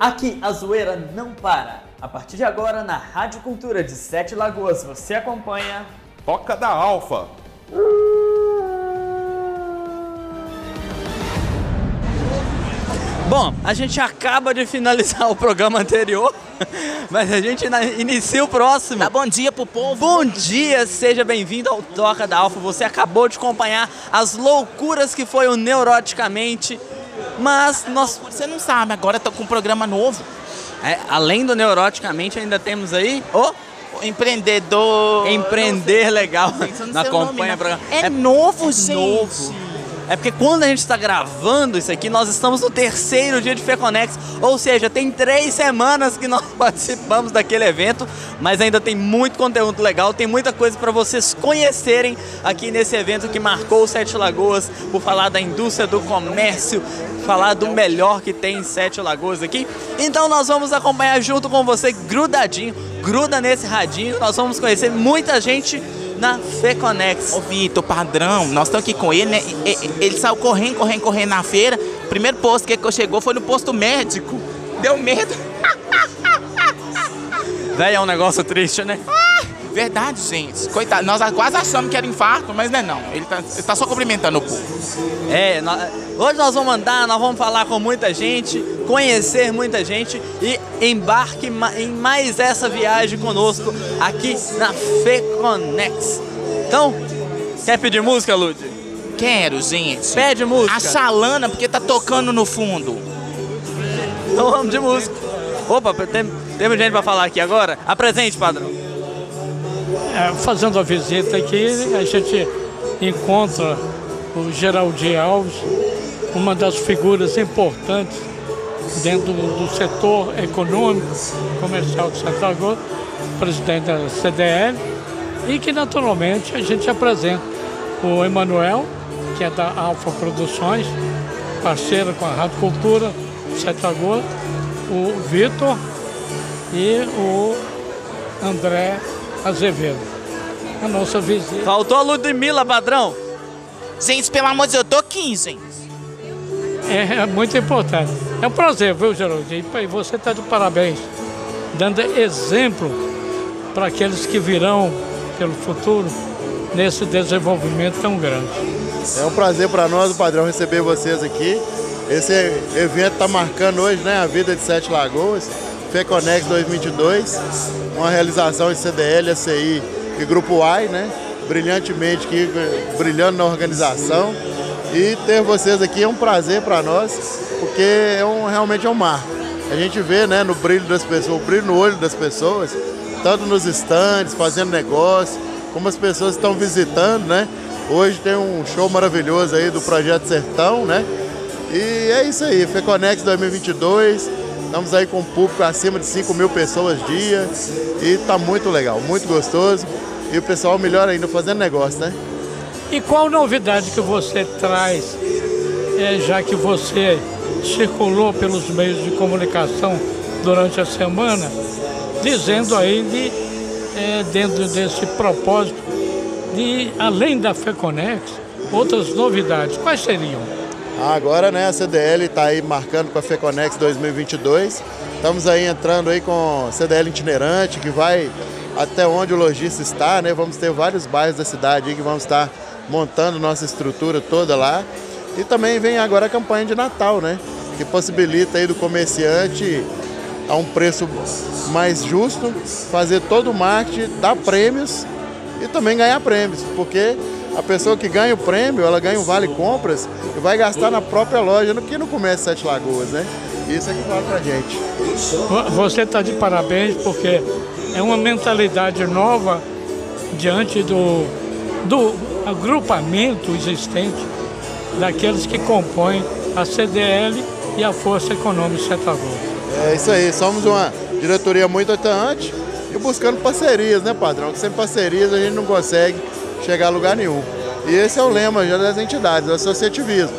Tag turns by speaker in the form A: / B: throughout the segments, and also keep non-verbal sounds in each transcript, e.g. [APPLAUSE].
A: Aqui a zoeira não para. A partir de agora, na Rádio Cultura de Sete Lagoas, você acompanha.
B: Toca da Alfa.
A: Bom, a gente acaba de finalizar o programa anterior, [LAUGHS] mas a gente inicia o próximo.
C: Dá bom dia pro povo.
A: Bom dia, seja bem-vindo ao Toca da Alfa. Você acabou de acompanhar as loucuras que foi o Neuroticamente, mas nós,
C: Você não sabe, agora tô com um programa novo.
A: é, além do Neuroticamente, ainda temos aí o
C: O empreendedor.
A: Empreender Legal.
C: Não o nome,
A: acompanha
C: não.
A: programa.
C: É, novo, gente.
A: novo. É porque quando a gente está gravando isso aqui, nós estamos no terceiro dia de FECONEX, ou seja, tem três semanas que nós [LAUGHS] participamos daquele evento, mas ainda tem muito conteúdo legal, tem muita coisa para vocês conhecerem aqui nesse evento que marcou Sete Lagoas, por falar da indústria do comércio, falar do melhor que tem em Sete Lagoas aqui. Então nós vamos acompanhar junto com você, grudadinho, gruda nesse radinho, nós vamos conhecer muita gente na FECONEX.
C: Ô, Vitor, padrão, nós estamos aqui com ele, né? Ele saiu correndo, correndo, correndo na feira. O primeiro posto que ele chegou foi no posto médico. Deu medo.
A: Véi, é um negócio triste, né?
C: Verdade, gente. Coitado, nós quase achamos que era infarto, mas não é não. Ele tá, ele tá só cumprimentando o povo.
A: É, nó- hoje nós vamos andar, nós vamos falar com muita gente, conhecer muita gente e embarque em mais essa viagem conosco aqui na FECONEX. Então, quer pedir música, Lud?
C: Quero, gente.
A: Pede música.
C: A Chalana, porque tá tocando no fundo.
A: Então vamos de música. Opa, tem, temos gente pra falar aqui agora? Apresente, padrão.
D: É, fazendo a visita aqui, a gente encontra o Geraldinho Alves, uma das figuras importantes dentro do setor econômico, comercial de Santa Lagoa, presidente da CDL, e que naturalmente a gente apresenta o Emanuel, que é da Alfa Produções, parceira com a Rádio Cultura, Santa Lagoa, o Vitor e o André Azevedo. A nossa visita.
A: Faltou a Ludmilla, padrão.
C: Gente, pelo amor de Deus, eu tô 15, hein?
D: É, é muito importante. É um prazer, viu, Geraldinho? E você está de parabéns, dando exemplo para aqueles que virão pelo futuro nesse desenvolvimento tão grande.
E: É um prazer para nós, o padrão, receber vocês aqui. Esse evento está marcando hoje né, a vida de Sete Lagoas, FECONEX 2022, uma realização de CDL, ACI e Grupo AI, né? Brilhantemente aqui, brilhando na organização. E ter vocês aqui é um prazer para nós, porque é um, realmente é um marco. A gente vê né, no brilho das pessoas, o brilho no olho das pessoas, tanto nos estandes, fazendo negócio, como as pessoas estão visitando, né? Hoje tem um show maravilhoso aí do Projeto Sertão, né? E é isso aí, FECONEX 2022, estamos aí com um público acima de 5 mil pessoas dia e tá muito legal, muito gostoso. E o pessoal melhor ainda fazendo negócio, né?
D: E qual novidade que você traz, é, já que você circulou pelos meios de comunicação durante a semana, dizendo aí de, é, dentro desse propósito de, além da FECONEX, outras novidades. Quais seriam?
E: Agora, né, a CDL está aí marcando com a FECONEX 2022. Estamos aí entrando aí com CDL itinerante, que vai até onde o lojista está, né? Vamos ter vários bairros da cidade aí que vamos estar montando nossa estrutura toda lá. E também vem agora a campanha de Natal, né? Que possibilita aí do comerciante a um preço mais justo, fazer todo o marketing, dar prêmios e também ganhar prêmios, porque a pessoa que ganha o prêmio, ela ganha um vale compras e vai gastar na própria loja, no que no comércio Sete Lagoas, né? Isso é que vale pra gente.
D: Vo- Você está de parabéns porque é uma mentalidade nova diante do, do agrupamento existente daqueles que compõem a CDL e a Força Econômica Santa Lagoa.
E: É isso aí, somos uma diretoria muito atuante e buscando parcerias, né, padrão? Sem parcerias a gente não consegue chegar a lugar nenhum. E esse é o lema já das entidades, do associativismo,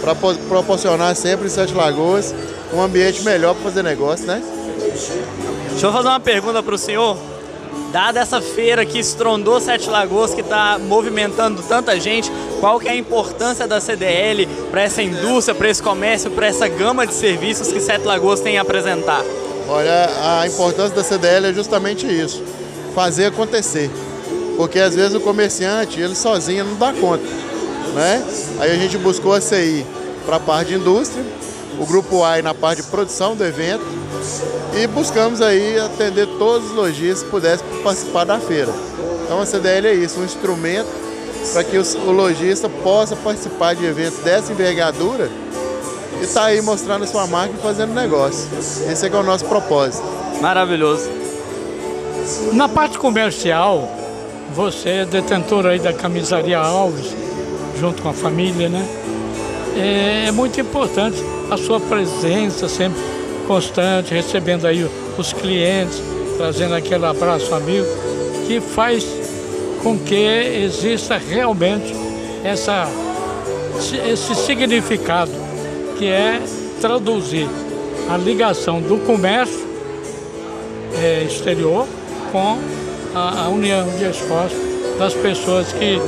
E: para proporcionar sempre em Sete Lagoas um ambiente melhor para fazer negócio, né?
A: Deixa eu fazer uma pergunta pro senhor. dada essa feira que estrondou Sete Lagoas, que está movimentando tanta gente, qual que é a importância da CDL para essa indústria, para esse comércio, para essa gama de serviços que Sete Lagoas tem a apresentar?
E: Olha, a importância da CDL é justamente isso, fazer acontecer. Porque às vezes o comerciante, ele sozinho não dá conta. Né? Aí a gente buscou a CI para a parte de indústria, o grupo AI na parte de produção do evento e buscamos aí atender todos os lojistas que pudessem participar da feira. Então a CDL é isso, um instrumento para que o lojista possa participar de eventos dessa envergadura e estar tá aí mostrando a sua marca e fazendo negócio. Esse é, é o nosso propósito.
A: Maravilhoso.
D: Na parte comercial, você é detentor aí da camisaria Alves, junto com a família, né? É, é muito importante a sua presença sempre constante, recebendo aí os clientes, trazendo aquele abraço amigo, que faz com que exista realmente essa, esse significado, que é traduzir a ligação do comércio é, exterior com a, a, união de esforços das pessoas que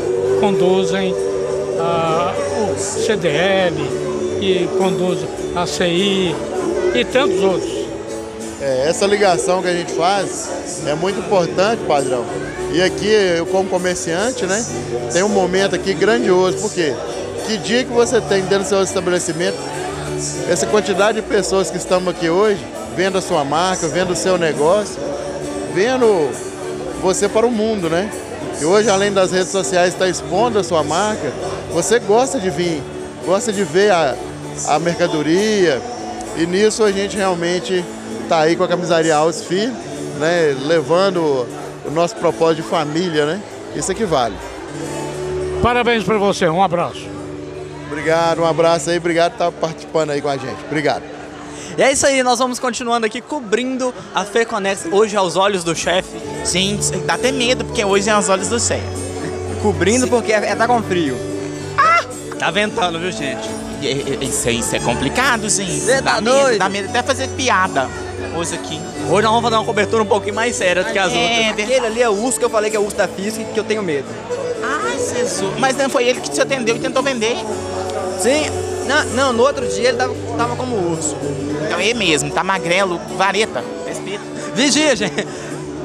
D: conduzem a, o CDL, que conduzem a CI e tantos outros.
E: É, essa ligação que a gente faz é muito importante, padrão. E aqui, eu como comerciante, né, tem um momento aqui grandioso, porque que dia que você tem dentro do seu estabelecimento essa quantidade de pessoas que estão aqui hoje, vendo a sua marca, vendo o seu negócio, vendo você para o mundo, né? E hoje, além das redes sociais estar expondo a sua marca, você gosta de vir, gosta de ver a, a mercadoria, e nisso a gente realmente está aí com a camisaria firme, né? Levando o nosso propósito de família, né? Isso é que vale.
D: Parabéns para você, um abraço.
E: Obrigado, um abraço aí, obrigado por estar participando aí com a gente. Obrigado.
A: E é isso aí, nós vamos continuando aqui cobrindo a FEConex hoje aos olhos do chefe.
C: Gente, dá até medo, porque hoje é aos olhos do chefe.
A: Cobrindo Sim. porque é, é, tá com frio. Ah! Tá ventando, viu, gente?
C: Isso, isso é complicado, gente.
A: Você tá dá doido?
C: Medo, dá medo até fazer piada hoje aqui.
A: Hoje nós vamos fazer uma cobertura um pouquinho mais séria do que as é,
B: outras. Aquele ali é o urso que eu falei que é o urso da física que eu tenho medo.
C: Ai, Jesus. Mas não foi ele que te atendeu e tentou vender?
B: Sim. Não, não no outro dia ele tava, tava como urso.
C: Então é mesmo, tá magrelo, vareta. Respeito.
A: Vigia, gente.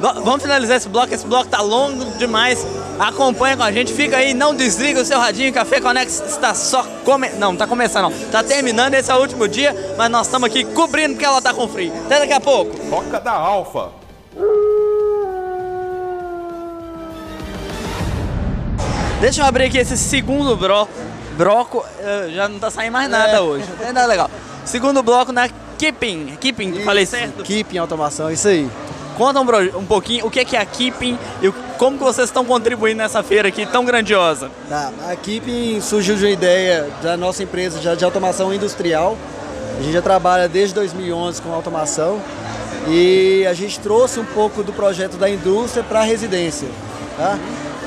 A: Vamos finalizar esse bloco, esse bloco tá longo demais. Acompanha com a gente, fica aí, não desliga o seu radinho, Café Conex está só come... Não, não tá começando não. Tá terminando, esse é o último dia, mas nós estamos aqui cobrindo porque ela tá com frio. Até daqui a pouco.
F: Toca da Alfa.
A: Deixa eu abrir aqui esse segundo bloco. Broco, uh, já não tá saindo mais nada é. hoje. Tem nada legal. Segundo bloco na Keeping. Keeping, isso, falei certo?
B: Keeping Automação, isso aí.
A: Conta um, um pouquinho o que é a Keeping e como que vocês estão contribuindo nessa feira aqui tão grandiosa.
B: Tá, a Keeping surgiu de uma ideia da nossa empresa de, de automação industrial. A gente já trabalha desde 2011 com automação e a gente trouxe um pouco do projeto da indústria para a residência. Tá?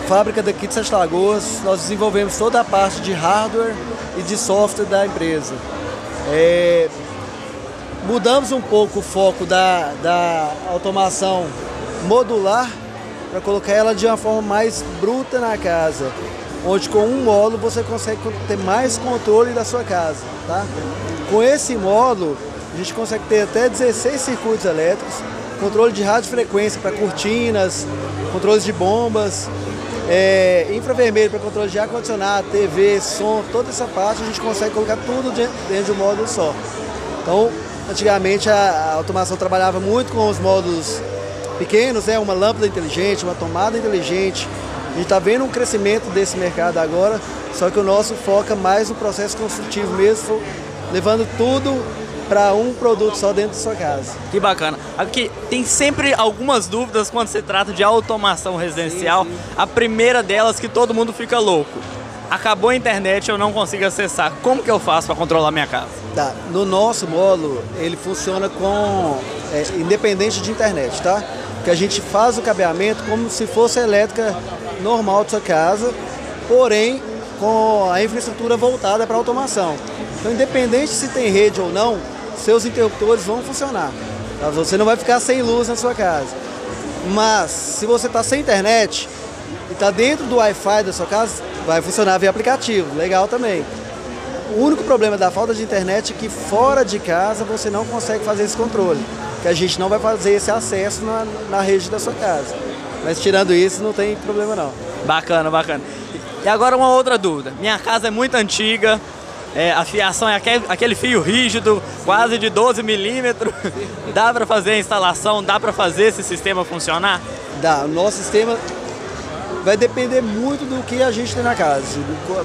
B: Fábrica daqui de Sete Lagoas, nós desenvolvemos toda a parte de hardware e de software da empresa. É, mudamos um pouco o foco da, da automação modular para colocar ela de uma forma mais bruta na casa, onde com um módulo você consegue ter mais controle da sua casa. Tá? Com esse módulo, a gente consegue ter até 16 circuitos elétricos, controle de radiofrequência para cortinas, controles de bombas, é, infravermelho para controle de ar-condicionado, TV, som, toda essa parte a gente consegue colocar tudo dentro de um módulo só. Então, Antigamente a, a automação trabalhava muito com os módulos pequenos, né? uma lâmpada inteligente, uma tomada inteligente. A gente está vendo um crescimento desse mercado agora, só que o nosso foca mais no processo construtivo mesmo, levando tudo para um produto só dentro da sua casa.
A: Que bacana. Aqui tem sempre algumas dúvidas quando se trata de automação residencial. Sim, sim. A primeira delas que todo mundo fica louco acabou a internet, eu não consigo acessar. Como que eu faço para controlar minha casa?
B: Tá. No nosso módulo, ele funciona com é, independente de internet, tá? Que a gente faz o cabeamento como se fosse a elétrica normal de sua casa, porém com a infraestrutura voltada para automação. Então, independente se tem rede ou não, seus interruptores vão funcionar. Você não vai ficar sem luz na sua casa. Mas se você está sem internet e está dentro do Wi-Fi da sua casa, vai funcionar via aplicativo, legal também. O único problema da falta de internet é que fora de casa você não consegue fazer esse controle, que a gente não vai fazer esse acesso na, na rede da sua casa. Mas tirando isso, não tem problema não.
A: Bacana, bacana. E agora uma outra dúvida. Minha casa é muito antiga, é, a fiação é aquele, fio rígido, quase de 12 milímetros. [LAUGHS] Dá para fazer a instalação, dá para fazer esse sistema funcionar?
B: Dá. O nosso sistema vai depender muito do que a gente tem na casa.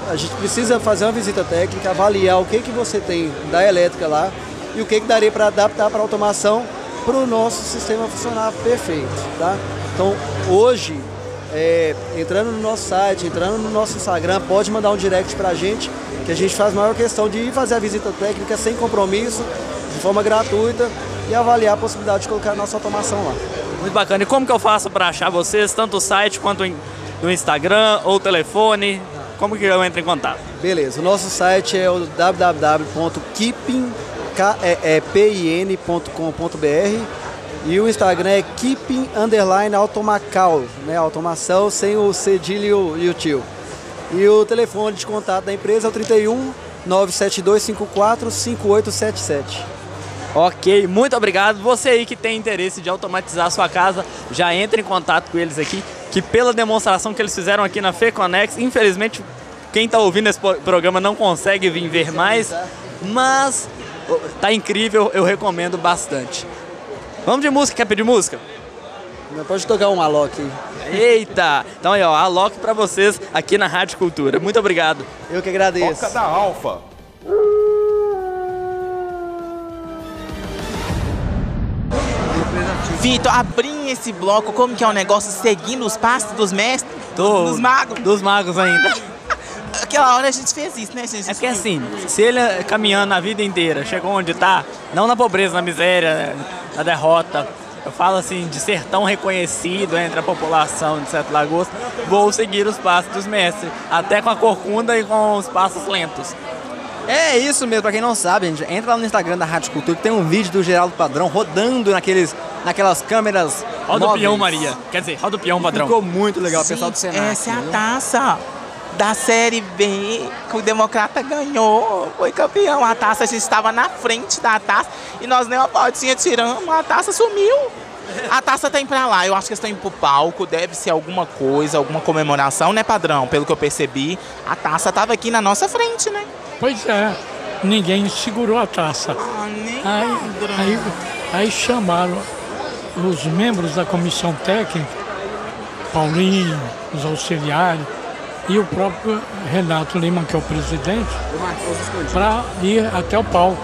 B: A gente precisa fazer uma visita técnica, avaliar o que, que você tem da elétrica lá e o que, que daria para adaptar para automação para o nosso sistema funcionar perfeito. Tá? Então, hoje, é, entrando no nosso site, entrando no nosso Instagram, pode mandar um direct para a gente, que a gente faz maior questão de ir fazer a visita técnica sem compromisso, de forma gratuita e avaliar a possibilidade de colocar a nossa automação lá.
A: Muito bacana. E como que eu faço para achar vocês, tanto o site quanto no Instagram ou telefone? Como que eu entro em contato?
B: Beleza, o nosso site é o www.keeping.com.br e o Instagram é keeping underline automacal, né? Automação sem o cedilho e o tio. E o telefone de contato da empresa é o 31 97254 5877.
A: Ok, muito obrigado. Você aí que tem interesse de automatizar a sua casa, já entre em contato com eles aqui, que pela demonstração que eles fizeram aqui na FEConex, infelizmente quem está ouvindo esse programa não consegue vir ver mais, mas tá incrível, eu recomendo bastante. Vamos de música, quer pedir música?
B: Pode tocar um Alok
A: aí. Eita! Então aí, ó, Alok pra vocês aqui na Rádio Cultura. Muito obrigado.
B: Eu que agradeço.
F: Toca da Alfa.
C: Vitor, abrindo esse bloco, como que é o negócio? Seguindo os passos dos mestres?
A: Tô,
C: dos magos?
A: Dos magos ainda. [LAUGHS]
C: Aquela hora a gente fez isso, né, gente?
A: É porque assim, se ele caminhando a vida inteira chegou onde tá, não na pobreza, na miséria, na derrota, eu falo assim, de ser tão reconhecido entre a população de Sete Lagoas, vou seguir os passos dos mestres, até com a corcunda e com os passos lentos.
G: É isso mesmo, pra quem não sabe, gente, entra lá no Instagram da Rádio Cultura, que tem um vídeo do Geraldo Padrão rodando naqueles, naquelas câmeras.
A: Roda o peão, Maria. Quer dizer, roda o peão, padrão.
G: Ficou muito legal, o pessoal do Senado.
C: Essa é a taça da Série B que o Democrata ganhou. Foi campeão. A taça, a gente estava na frente da taça e nós nem uma potinha tiramos, a taça sumiu. A taça indo pra lá, eu acho que eles estão indo pro palco, deve ser alguma coisa, alguma comemoração, né, padrão? Pelo que eu percebi, a taça tava aqui na nossa frente, né?
D: Pois é, ninguém segurou a taça.
C: Ah, nem
D: Aí, aí, aí chamaram os membros da comissão técnica, Paulinho, os auxiliares e o próprio Renato Lima, que é o presidente, para ir até o palco.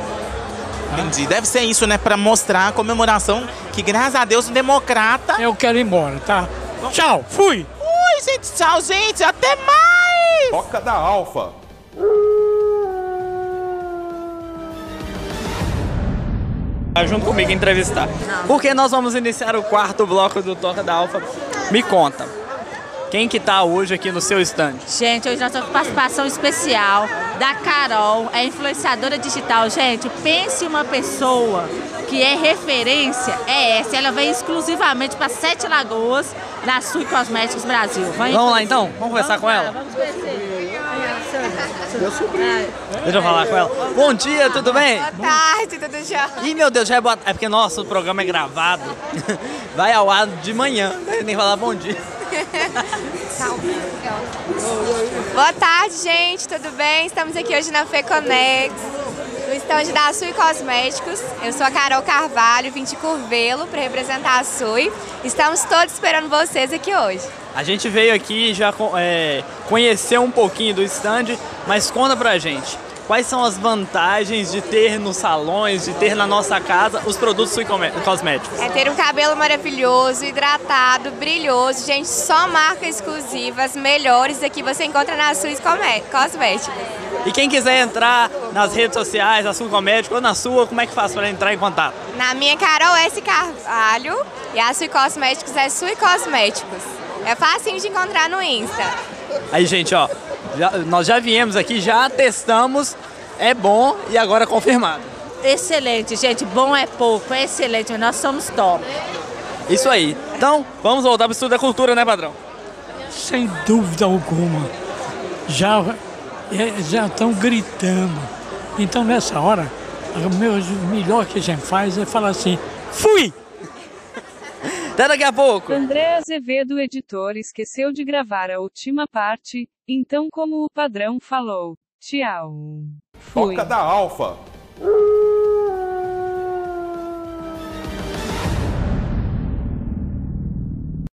C: Entendi. Deve ser isso, né? Pra mostrar a comemoração que, graças a Deus, o democrata.
D: Eu quero ir embora, tá? Tchau, fui!
C: Ui, gente, tchau, gente, até mais!
F: Toca da Alfa.
A: Junto comigo entrevistar. Porque nós vamos iniciar o quarto bloco do Toca da Alfa. Me conta. Quem que tá hoje aqui no seu stand?
H: Gente, hoje nós temos participação especial da Carol, é influenciadora digital. Gente, pense uma pessoa que é referência, é essa. Ela vem exclusivamente para Sete Lagoas, na Sui Cosméticos Brasil.
A: Vem vamos lá então? Vamos conversar com ela?
H: Vamos conhecer.
A: Deixa eu falar com ela. Bom dia, tudo bem?
I: Boa tarde, tudo já.
A: Ih, meu Deus, já é boa... É porque, nossa, o programa é gravado. [LAUGHS] Vai ao ar de manhã. Nem falar bom dia. [LAUGHS]
I: Boa tarde, gente, tudo bem? Estamos aqui hoje na FEConex, no estande da Sui Cosméticos. Eu sou a Carol Carvalho, vim de Curvelo para representar a Sui. Estamos todos esperando vocês aqui hoje.
A: A gente veio aqui já é, conhecer um pouquinho do stand, mas conta pra gente. Quais são as vantagens de ter nos salões, de ter na nossa casa os produtos Cosméticos?
I: É ter um cabelo maravilhoso, hidratado, brilhoso. Gente, só marcas exclusivas, melhores aqui você encontra na Sui Cosméticos.
A: E quem quiser entrar nas redes sociais, Sui Cosméticos ou na sua, como é que faz para entrar em contato?
I: Na minha Carol S. Carvalho e a Sui Cosméticos é Sui Cosméticos. É fácil de encontrar no Insta.
A: Aí, gente, ó, já, nós já viemos aqui, já testamos, é bom e agora confirmado.
H: Excelente, gente. Bom é pouco, é excelente. Nós somos top.
A: Isso aí. Então, vamos voltar pro estudo da cultura, né, padrão?
D: Sem dúvida alguma. Já é, já estão gritando. Então nessa hora, o o melhor que a gente faz é falar assim, fui!
A: Até daqui a pouco.
F: André Azevedo, editor, esqueceu de gravar a última parte, então, como o padrão falou, tchau. Fui.
J: Da Alfa.